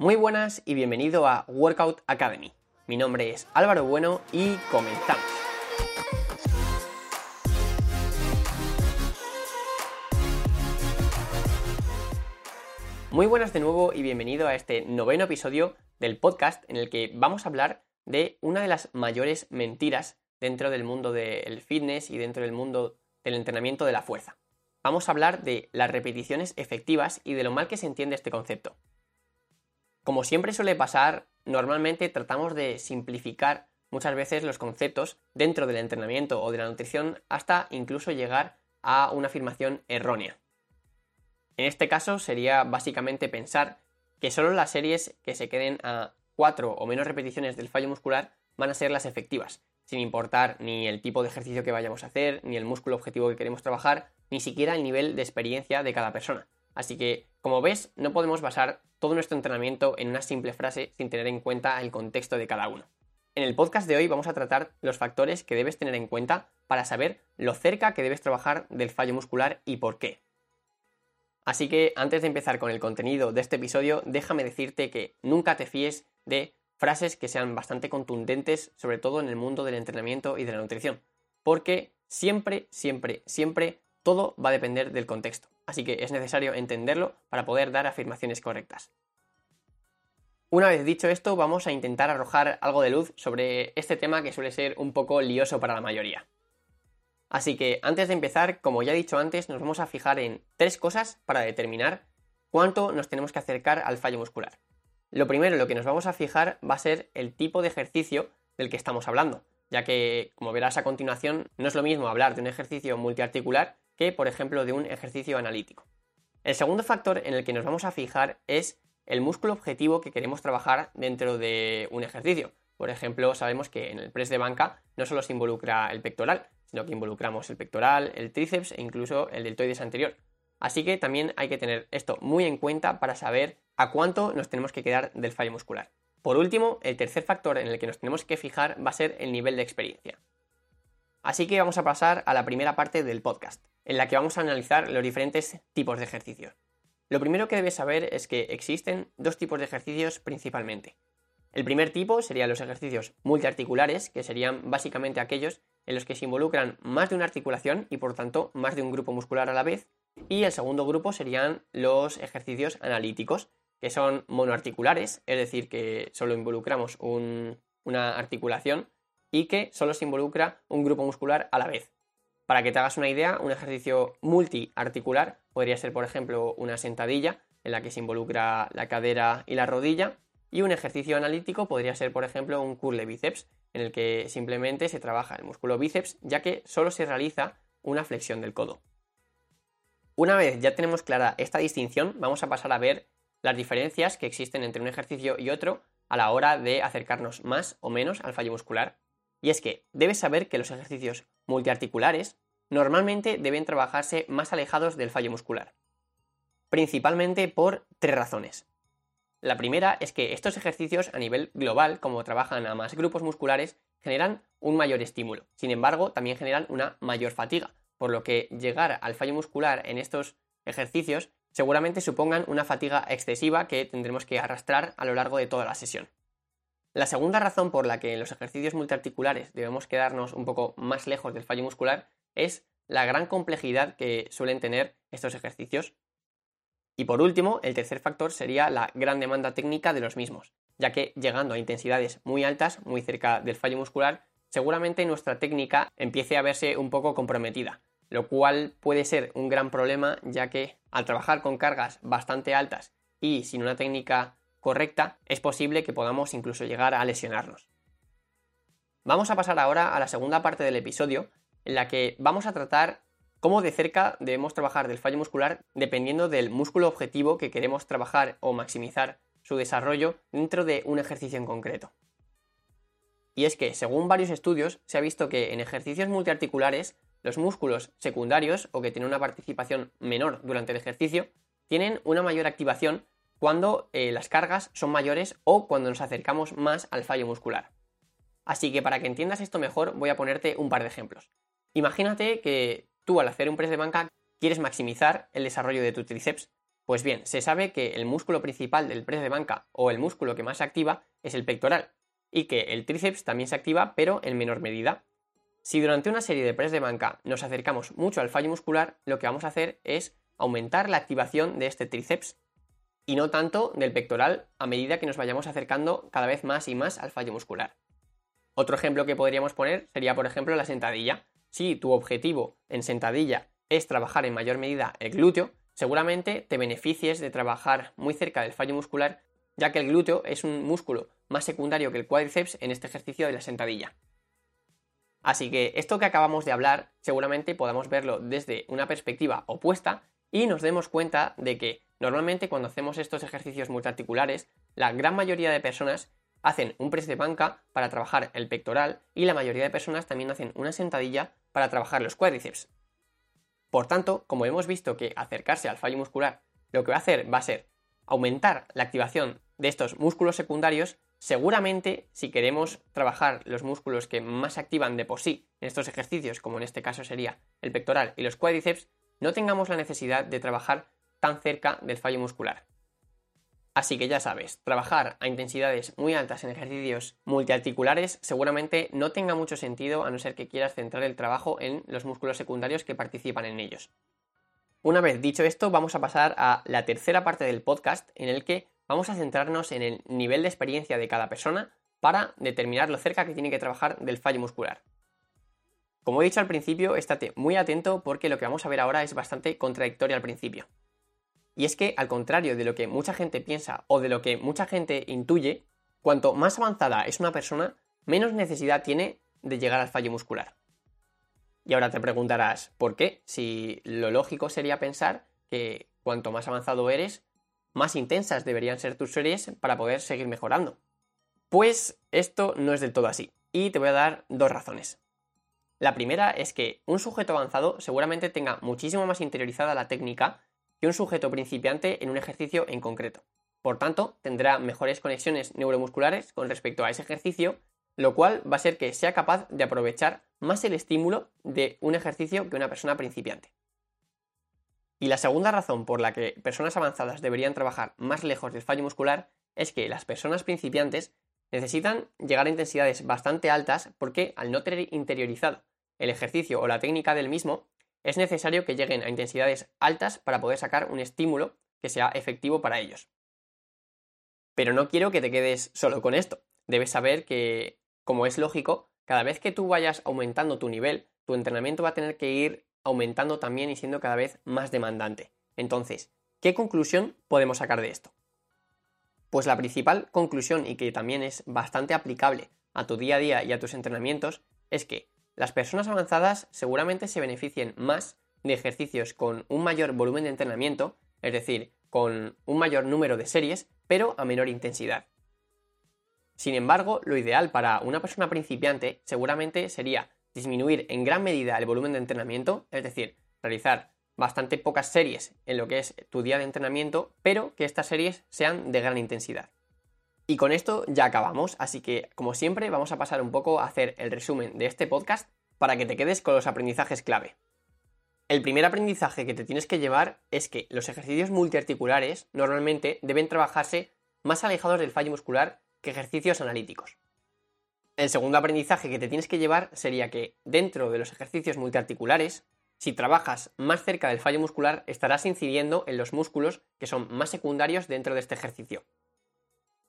Muy buenas y bienvenido a Workout Academy. Mi nombre es Álvaro Bueno y comenzamos. Muy buenas de nuevo y bienvenido a este noveno episodio del podcast en el que vamos a hablar de una de las mayores mentiras dentro del mundo del fitness y dentro del mundo del entrenamiento de la fuerza. Vamos a hablar de las repeticiones efectivas y de lo mal que se entiende este concepto. Como siempre suele pasar, normalmente tratamos de simplificar muchas veces los conceptos dentro del entrenamiento o de la nutrición hasta incluso llegar a una afirmación errónea. En este caso sería básicamente pensar que solo las series que se queden a 4 o menos repeticiones del fallo muscular van a ser las efectivas, sin importar ni el tipo de ejercicio que vayamos a hacer, ni el músculo objetivo que queremos trabajar, ni siquiera el nivel de experiencia de cada persona. Así que, como ves, no podemos basar todo nuestro entrenamiento en una simple frase sin tener en cuenta el contexto de cada uno. En el podcast de hoy vamos a tratar los factores que debes tener en cuenta para saber lo cerca que debes trabajar del fallo muscular y por qué. Así que antes de empezar con el contenido de este episodio, déjame decirte que nunca te fíes de frases que sean bastante contundentes, sobre todo en el mundo del entrenamiento y de la nutrición, porque siempre, siempre, siempre todo va a depender del contexto así que es necesario entenderlo para poder dar afirmaciones correctas. Una vez dicho esto, vamos a intentar arrojar algo de luz sobre este tema que suele ser un poco lioso para la mayoría. Así que antes de empezar, como ya he dicho antes, nos vamos a fijar en tres cosas para determinar cuánto nos tenemos que acercar al fallo muscular. Lo primero, lo que nos vamos a fijar va a ser el tipo de ejercicio del que estamos hablando, ya que, como verás a continuación, no es lo mismo hablar de un ejercicio multiarticular que, por ejemplo, de un ejercicio analítico. El segundo factor en el que nos vamos a fijar es el músculo objetivo que queremos trabajar dentro de un ejercicio. Por ejemplo, sabemos que en el press de banca no solo se involucra el pectoral, sino que involucramos el pectoral, el tríceps e incluso el deltoides anterior. Así que también hay que tener esto muy en cuenta para saber a cuánto nos tenemos que quedar del fallo muscular. Por último, el tercer factor en el que nos tenemos que fijar va a ser el nivel de experiencia. Así que vamos a pasar a la primera parte del podcast, en la que vamos a analizar los diferentes tipos de ejercicios. Lo primero que debes saber es que existen dos tipos de ejercicios principalmente. El primer tipo serían los ejercicios multiarticulares, que serían básicamente aquellos en los que se involucran más de una articulación y por tanto más de un grupo muscular a la vez. Y el segundo grupo serían los ejercicios analíticos, que son monoarticulares, es decir, que solo involucramos una articulación y que solo se involucra un grupo muscular a la vez. Para que te hagas una idea, un ejercicio multiarticular podría ser, por ejemplo, una sentadilla en la que se involucra la cadera y la rodilla, y un ejercicio analítico podría ser, por ejemplo, un curl de bíceps, en el que simplemente se trabaja el músculo bíceps, ya que solo se realiza una flexión del codo. Una vez ya tenemos clara esta distinción, vamos a pasar a ver las diferencias que existen entre un ejercicio y otro a la hora de acercarnos más o menos al fallo muscular y es que debes saber que los ejercicios multiarticulares normalmente deben trabajarse más alejados del fallo muscular. Principalmente por tres razones. La primera es que estos ejercicios a nivel global, como trabajan a más grupos musculares, generan un mayor estímulo. Sin embargo, también generan una mayor fatiga, por lo que llegar al fallo muscular en estos ejercicios seguramente supongan una fatiga excesiva que tendremos que arrastrar a lo largo de toda la sesión. La segunda razón por la que en los ejercicios multiarticulares debemos quedarnos un poco más lejos del fallo muscular es la gran complejidad que suelen tener estos ejercicios. Y por último, el tercer factor sería la gran demanda técnica de los mismos, ya que llegando a intensidades muy altas, muy cerca del fallo muscular, seguramente nuestra técnica empiece a verse un poco comprometida, lo cual puede ser un gran problema, ya que al trabajar con cargas bastante altas y sin una técnica correcta, es posible que podamos incluso llegar a lesionarnos. Vamos a pasar ahora a la segunda parte del episodio, en la que vamos a tratar cómo de cerca debemos trabajar del fallo muscular dependiendo del músculo objetivo que queremos trabajar o maximizar su desarrollo dentro de un ejercicio en concreto. Y es que, según varios estudios, se ha visto que en ejercicios multiarticulares, los músculos secundarios o que tienen una participación menor durante el ejercicio, tienen una mayor activación cuando eh, las cargas son mayores o cuando nos acercamos más al fallo muscular. Así que para que entiendas esto mejor voy a ponerte un par de ejemplos. Imagínate que tú al hacer un press de banca quieres maximizar el desarrollo de tu tríceps, Pues bien, se sabe que el músculo principal del press de banca o el músculo que más se activa es el pectoral y que el tríceps también se activa pero en menor medida. Si durante una serie de press de banca nos acercamos mucho al fallo muscular, lo que vamos a hacer es aumentar la activación de este tríceps y no tanto del pectoral a medida que nos vayamos acercando cada vez más y más al fallo muscular. Otro ejemplo que podríamos poner sería, por ejemplo, la sentadilla. Si tu objetivo en sentadilla es trabajar en mayor medida el glúteo, seguramente te beneficies de trabajar muy cerca del fallo muscular, ya que el glúteo es un músculo más secundario que el cuádriceps en este ejercicio de la sentadilla. Así que esto que acabamos de hablar seguramente podamos verlo desde una perspectiva opuesta y nos demos cuenta de que normalmente cuando hacemos estos ejercicios multiarticulares, la gran mayoría de personas hacen un press de banca para trabajar el pectoral y la mayoría de personas también hacen una sentadilla para trabajar los cuádriceps. Por tanto, como hemos visto que acercarse al fallo muscular lo que va a hacer va a ser aumentar la activación de estos músculos secundarios, seguramente si queremos trabajar los músculos que más activan de por sí en estos ejercicios, como en este caso sería el pectoral y los cuádriceps, no tengamos la necesidad de trabajar tan cerca del fallo muscular. Así que ya sabes, trabajar a intensidades muy altas en ejercicios multiarticulares seguramente no tenga mucho sentido a no ser que quieras centrar el trabajo en los músculos secundarios que participan en ellos. Una vez dicho esto, vamos a pasar a la tercera parte del podcast en el que vamos a centrarnos en el nivel de experiencia de cada persona para determinar lo cerca que tiene que trabajar del fallo muscular. Como he dicho al principio, estate muy atento porque lo que vamos a ver ahora es bastante contradictorio al principio. Y es que, al contrario de lo que mucha gente piensa o de lo que mucha gente intuye, cuanto más avanzada es una persona, menos necesidad tiene de llegar al fallo muscular. Y ahora te preguntarás, ¿por qué? Si lo lógico sería pensar que cuanto más avanzado eres, más intensas deberían ser tus series para poder seguir mejorando. Pues esto no es del todo así, y te voy a dar dos razones. La primera es que un sujeto avanzado seguramente tenga muchísimo más interiorizada la técnica que un sujeto principiante en un ejercicio en concreto. Por tanto, tendrá mejores conexiones neuromusculares con respecto a ese ejercicio, lo cual va a ser que sea capaz de aprovechar más el estímulo de un ejercicio que una persona principiante. Y la segunda razón por la que personas avanzadas deberían trabajar más lejos del fallo muscular es que las personas principiantes necesitan llegar a intensidades bastante altas porque al no tener interiorizado el ejercicio o la técnica del mismo, es necesario que lleguen a intensidades altas para poder sacar un estímulo que sea efectivo para ellos. Pero no quiero que te quedes solo con esto. Debes saber que, como es lógico, cada vez que tú vayas aumentando tu nivel, tu entrenamiento va a tener que ir aumentando también y siendo cada vez más demandante. Entonces, ¿qué conclusión podemos sacar de esto? Pues la principal conclusión y que también es bastante aplicable a tu día a día y a tus entrenamientos es que las personas avanzadas seguramente se beneficien más de ejercicios con un mayor volumen de entrenamiento, es decir, con un mayor número de series, pero a menor intensidad. Sin embargo, lo ideal para una persona principiante seguramente sería disminuir en gran medida el volumen de entrenamiento, es decir, realizar bastante pocas series en lo que es tu día de entrenamiento, pero que estas series sean de gran intensidad. Y con esto ya acabamos, así que como siempre vamos a pasar un poco a hacer el resumen de este podcast para que te quedes con los aprendizajes clave. El primer aprendizaje que te tienes que llevar es que los ejercicios multiarticulares normalmente deben trabajarse más alejados del fallo muscular que ejercicios analíticos. El segundo aprendizaje que te tienes que llevar sería que dentro de los ejercicios multiarticulares, si trabajas más cerca del fallo muscular, estarás incidiendo en los músculos que son más secundarios dentro de este ejercicio.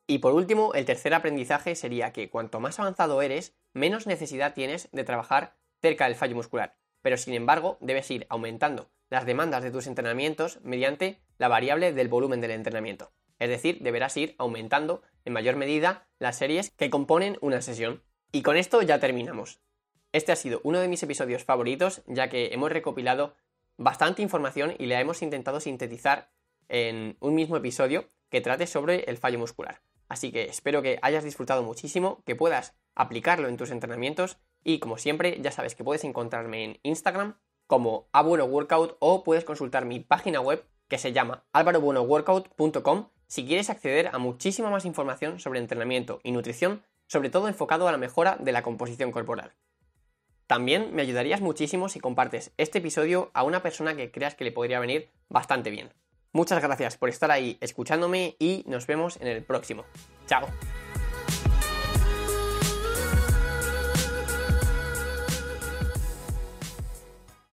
Y por último, el tercer aprendizaje sería que cuanto más avanzado eres, menos necesidad tienes de trabajar cerca del fallo muscular, pero sin embargo debes ir aumentando las demandas de tus entrenamientos mediante la variable del volumen del entrenamiento. Es decir, deberás ir aumentando en mayor medida las series que componen una sesión. Y con esto ya terminamos. Este ha sido uno de mis episodios favoritos, ya que hemos recopilado bastante información y la hemos intentado sintetizar en un mismo episodio que trate sobre el fallo muscular. Así que espero que hayas disfrutado muchísimo, que puedas aplicarlo en tus entrenamientos y como siempre ya sabes que puedes encontrarme en Instagram como Workout o puedes consultar mi página web que se llama alvarobuenoworkout.com si quieres acceder a muchísima más información sobre entrenamiento y nutrición, sobre todo enfocado a la mejora de la composición corporal. También me ayudarías muchísimo si compartes este episodio a una persona que creas que le podría venir bastante bien. Muchas gracias por estar ahí escuchándome y nos vemos en el próximo. Chao.